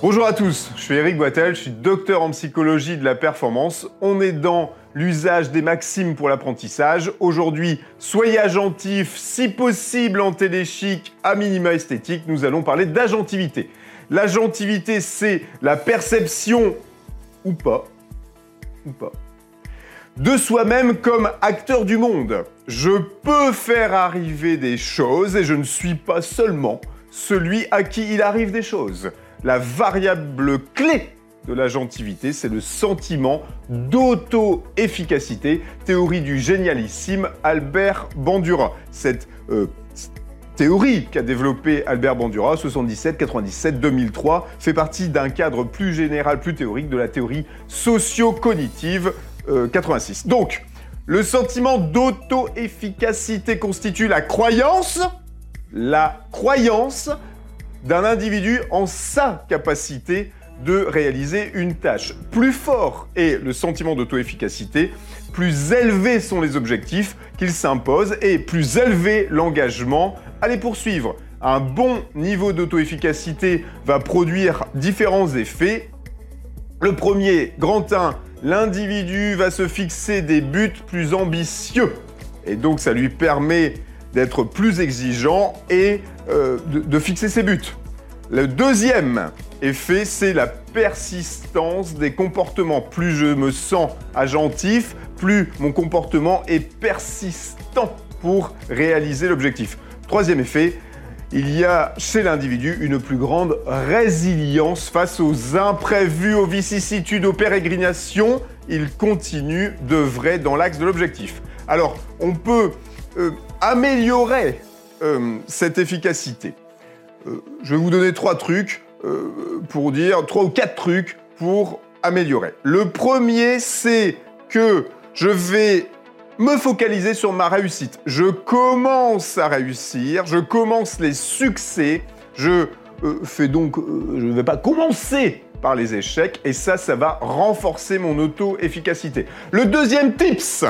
Bonjour à tous, je suis Eric Boitel, je suis docteur en psychologie de la performance. On est dans l'usage des maximes pour l'apprentissage. Aujourd'hui, soyez agentif, si possible en téléchic, à minima esthétique, nous allons parler d'agentivité. L'agentivité, c'est la perception, ou pas, ou pas, de soi-même comme acteur du monde. Je peux faire arriver des choses et je ne suis pas seulement celui à qui il arrive des choses. La variable clé de l'agentivité, c'est le sentiment d'auto-efficacité, théorie du génialissime Albert Bandura. Cette euh, théorie qu'a développée Albert Bandura, 77, 97, 2003, fait partie d'un cadre plus général, plus théorique de la théorie socio-cognitive 86. Euh, Donc, le sentiment d'auto-efficacité constitue la croyance, la croyance d'un individu en sa capacité de réaliser une tâche. Plus fort est le sentiment d'auto-efficacité, plus élevés sont les objectifs qu'il s'impose et plus élevé l'engagement à les poursuivre. Un bon niveau d'auto-efficacité va produire différents effets. Le premier, grand 1, l'individu va se fixer des buts plus ambitieux. Et donc ça lui permet d'être plus exigeant et euh, de, fixer ses buts. Le deuxième effet, c'est la persistance des comportements. Plus je me sens agentif, plus mon comportement est persistant pour réaliser l'objectif. Troisième effet, il y a chez l'individu une plus grande résilience face aux imprévus, aux vicissitudes, aux pérégrinations. Il continue de dans l'axe de l'objectif. Alors, on peut améliorer euh, cette efficacité. Euh, je vais vous donner trois trucs pour dire, trois ou quatre trucs pour améliorer. Le premier, c'est que je vais me focaliser sur ma réussite. Je commence à réussir, je commence les succès, je euh, fais donc, euh, je ne vais pas commencer par les échecs, et ça, ça va renforcer mon auto-efficacité. Le deuxième tips,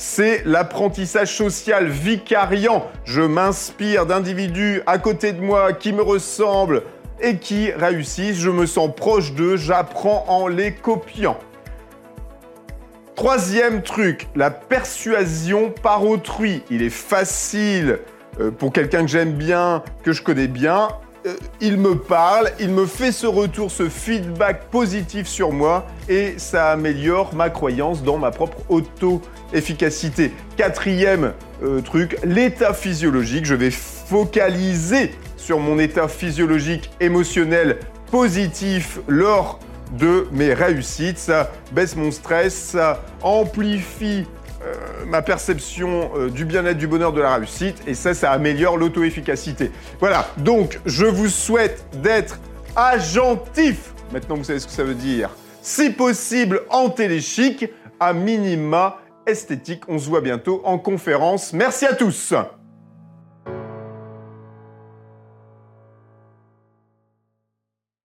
c'est l'apprentissage social vicariant. Je m'inspire d'individus à côté de moi qui me ressemblent et qui réussissent, je me sens proche d'eux, j'apprends en les copiant. Troisième truc, la persuasion par autrui. Il est facile euh, pour quelqu'un que j'aime bien, que je connais bien. Euh, il me parle, il me fait ce retour, ce feedback positif sur moi et ça améliore ma croyance dans ma propre auto-efficacité. Quatrième euh, truc, l'état physiologique. Je vais focaliser sur mon état physiologique émotionnel positif lors de mes réussites. Ça baisse mon stress, ça amplifie euh, ma perception euh, du bien-être, du bonheur, de la réussite, et ça, ça améliore l'auto-efficacité. Voilà, donc je vous souhaite d'être agentif. Maintenant, vous savez ce que ça veut dire. Si possible, en téléchic, à minima esthétique. On se voit bientôt en conférence. Merci à tous.